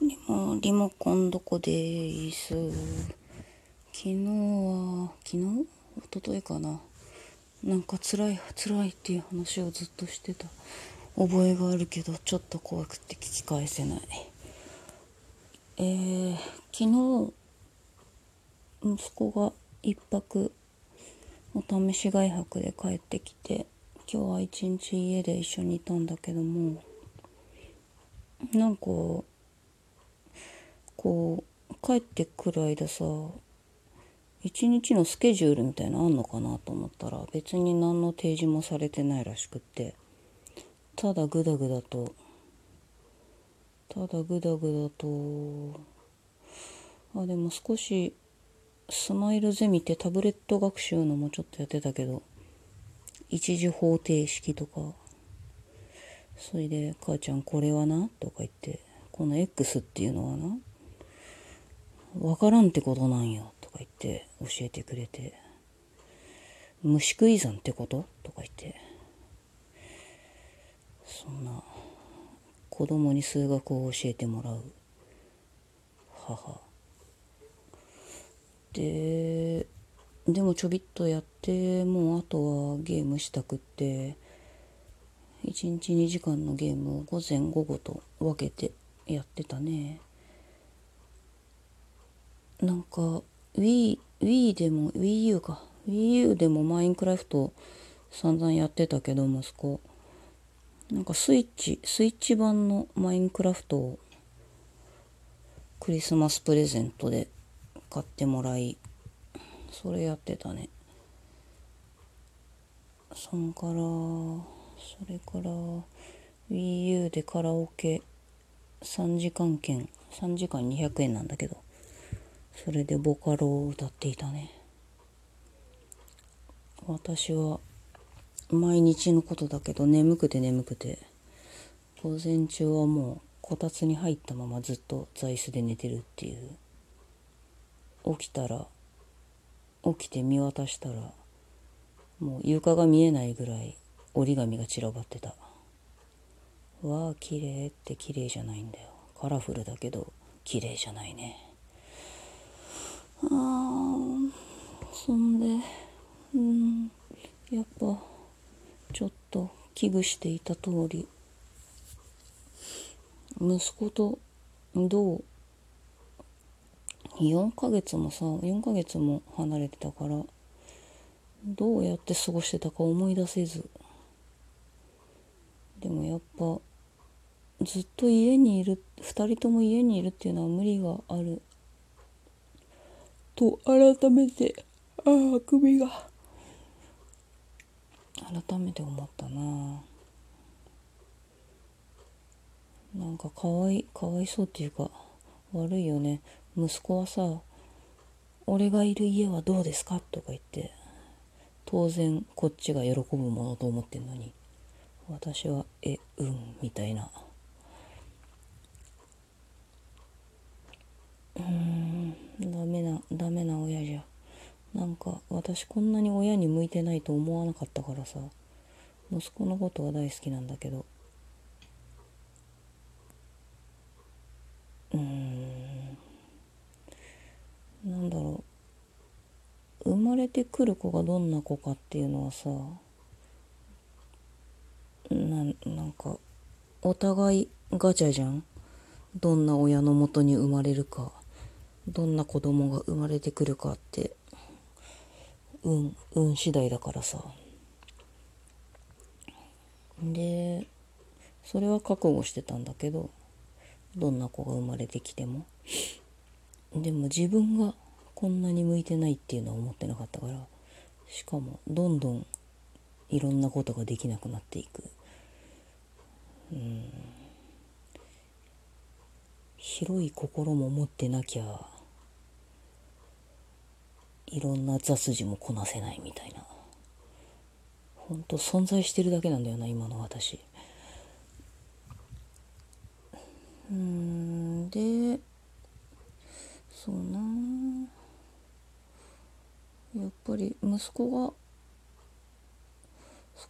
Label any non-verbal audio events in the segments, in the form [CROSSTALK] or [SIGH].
でもリモコンどこです。昨日は昨日？一昨日かな。なんか辛い辛いっていう話をずっとしてた。覚えがあるけどちょっと怖くて聞き返せない。えー、昨日息子が一泊お試し外泊で帰ってきて今日は一日家で一緒にいたんだけどもなんかこう帰ってくる間さ一日のスケジュールみたいなのあんのかなと思ったら別に何の提示もされてないらしくってただグダグダとただグダグダとあでも少しスマイルゼミってタブレット学習のもちょっとやってたけど一次方程式とかそれで「母ちゃんこれはな」とか言って「この X っていうのはなわからんってことなんよ」とか言って教えてくれて「虫食い算ってこと?」とか言って。そんな子供に数学を教えてもらう。母。ででもちょびっとやってもうあとはゲームしたくって1日2時間のゲームを午前午後と分けてやってたね。なんか Wii, Wii でも WiiU か。WiiU でもマインクラフト散々やってたけど息子。なんかスイッチスイッチ版のマインクラフトをクリスマスプレゼントで買ってもらいそれやってたね。そんからそれから WiiU でカラオケ3時間券。3時間200円なんだけど。それでボカロを歌っていたね。私は毎日のことだけど眠くて眠くて。午前中はもうこたつに入ったままずっと座椅子で寝てるっていう。起きたら起きて見渡したらもう床が見えないぐらい折り紙が散らばってた。わあ綺麗って綺麗じゃないんだよ。カラフルだけど綺麗じゃないね。あそんでうんやっぱちょっと危惧していた通り息子とどう4ヶ月もさ4ヶ月も離れてたからどうやって過ごしてたか思い出せず。でもやっぱずっと家にいる2人とも家にいるっていうのは無理がある。と改めてああ首が。改めて思ったな。なんかかわいかわいそうっていうか悪いよね。息子はさ「俺がいる家はどうですか?」とか言って当然こっちが喜ぶものと思ってんのに。私は「えうん」みたいなうーんダメなダメな親じゃなんか私こんなに親に向いてないと思わなかったからさ。息子のことは大好きなんだけど。うん。なんだろう。生まれてくる子がどんな子かっていうのはさななんかお互いガチャじゃん。どんな親のもとに生まれるか。どんな子供が生まれてくるかって運運次第だからさ。でそれは覚悟してたんだけどどんな子が生まれてきても。でも自分がこんなに向いてないっていうのは思ってなかったからしかもどんどんいろんなことができなくなっていく。うん。広い心も持ってなきゃいろんな雑事もこなせないみたいな。ほんと存在してるだけなんだよな今の私。うんでそうな。やっぱり息子が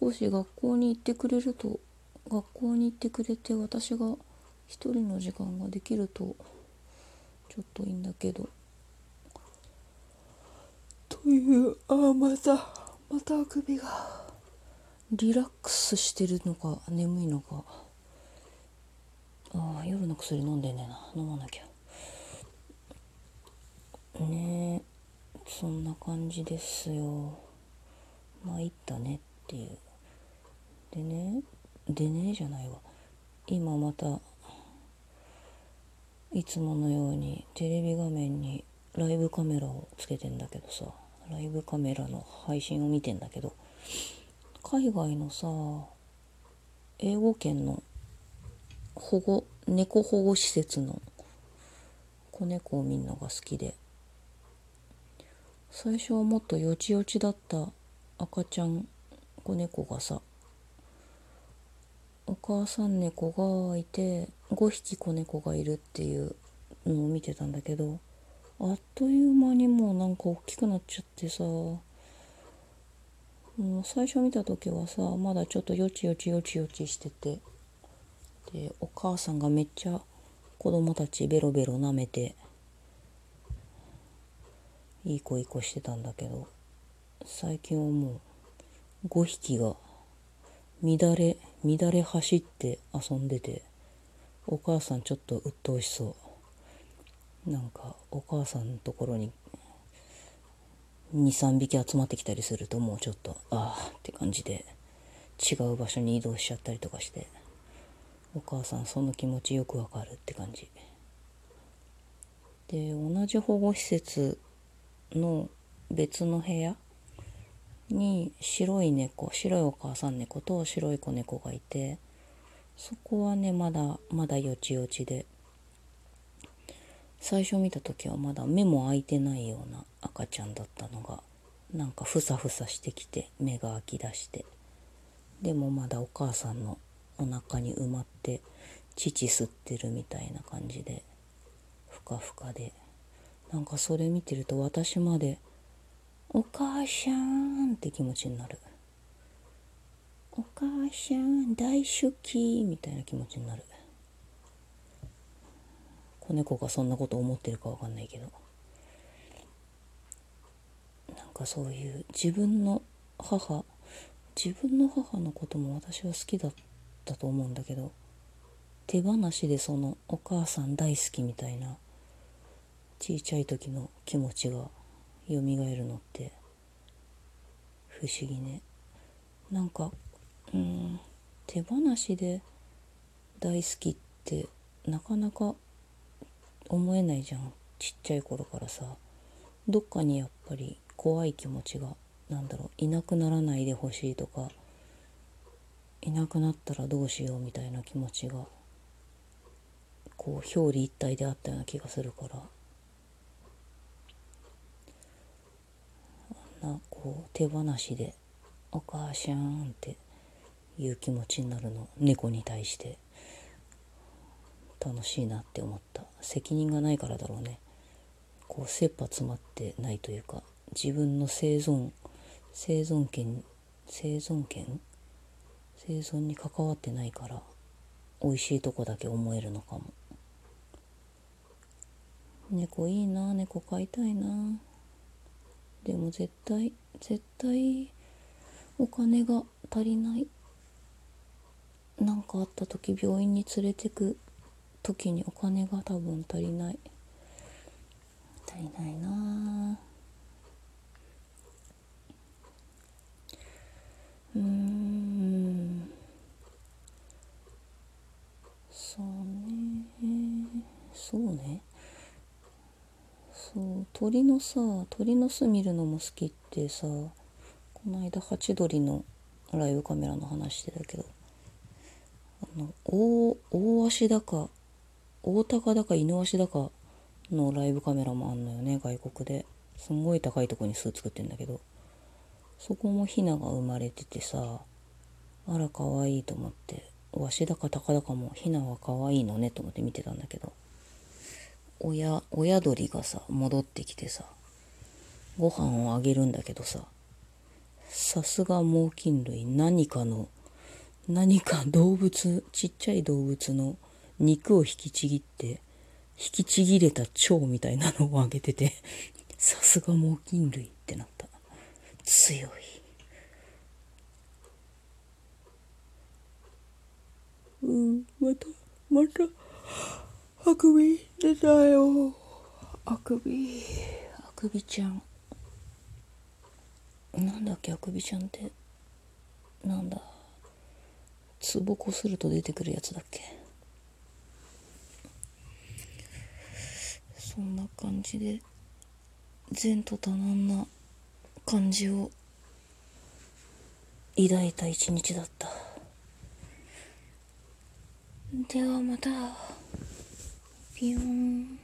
少し学校に行ってくれると学校に行ってくれて私が一人の時間ができるとちょっといいんだけど。というああまたまたあくびが。リラックスしてるのか眠いのか。ああ夜の薬飲んでんねえな。飲まなきゃ。ねえそんな感じですよ。まあいったねっていう。でねでねじゃないわ。今またいつものようにテレビ画面にライブカメラをつけてんだけどさライブカメラの配信を見てんだけど海外のさ英語圏の保護猫保護施設の子猫を見るのが好きで最初はもっとよちよちだった赤ちゃん子猫がさお母さん猫がいて5匹子猫がいるっていうのを見てたんだけどあっという間にもうなんか大きくなっちゃってさもう最初見た時はさまだちょっとよちよちよちよちしててでお母さんがめっちゃ子供たちベロベロ舐めていい子いい子してたんだけど最近はもう5匹が乱れ乱れ走って遊んでて。お母さんちょっと鬱陶しそう。なんかお母さんのところに23匹集まってきたりするともうちょっとああって感じで違う場所に移動しちゃったりとかしてお母さんその気持ちよくわかるって感じ。で同じ保護施設の別の部屋に白い猫白いお母さん猫と白い子猫がいてそこはねまだまだよちよちで。最初見た時はまだ目も開いてないような赤ちゃんだったのがなんかふさふさしてきて目が開き出して。でもまだお母さんのお腹に埋まって乳吸ってるみたいな感じでふかふかで。なんかそれ見てると私までお母さんって気持ちになる。お母さん大好きみたいな気持ちになる。子猫がそんなこと思ってるかわかんないけど。なんかそういう自分の母自分の母のことも私は好きだったと思うんだけど手放しでそのお母さん大好きみたいなちいちゃい時の気持ちが蘇るのって不思議ね。なんかうん。手放しで大好きってなかなか思えないじゃん。ちっちゃい頃からさ。どっかにやっぱり怖い気持ちがなんだろう。いなくならないでほしいとか。いなくなったらどうしようみたいな気持ちがこう表裏一体であったような気がするから。あんなこう手放しで「お母さん」っていう気持ちになるの。猫に対して。楽しいなって思った。責任がないからだろうね。こう切羽詰まってないというか。自分の生存生存権生存権？生存に関わってないから。美味しいとこだけ思えるのかも。猫いいな。猫飼いたいな。でも絶対絶対お金が足りない。何かあった時病院に連れてく時にお金が多分足りない。足りないな。うん。そうね。そうね。そう。鳥のさ鳥の巣見るのも好きってさこの間ハチドリのライブカメラの話してたけど。の大大足だか大高だか犬足だかのライブカメラもあんのよね外国で。すんごい高いとこに巣作ってんだけど。そこもヒナが生まれててさあら可愛いと思って。わしだか高だかもヒナは可愛いのねと思って見てたんだけど。親親鳥がさ戻ってきてさご飯をあげるんだけどささすが猛禽類何かの何か動物ちっちゃい動物の肉を引きちぎって引きちぎれた蝶みたいなのをあげてて [LAUGHS] さすが猛禽類ってなった。強い。うんまたまたあくび出たよ。あくび。あくびちゃん。なんだっけあくびちゃんって。なんだ？ツボこすると出てくるやつだっけ？そんな感じで前途多難な感じを抱いた一日だった。ではまた。ピヨーン。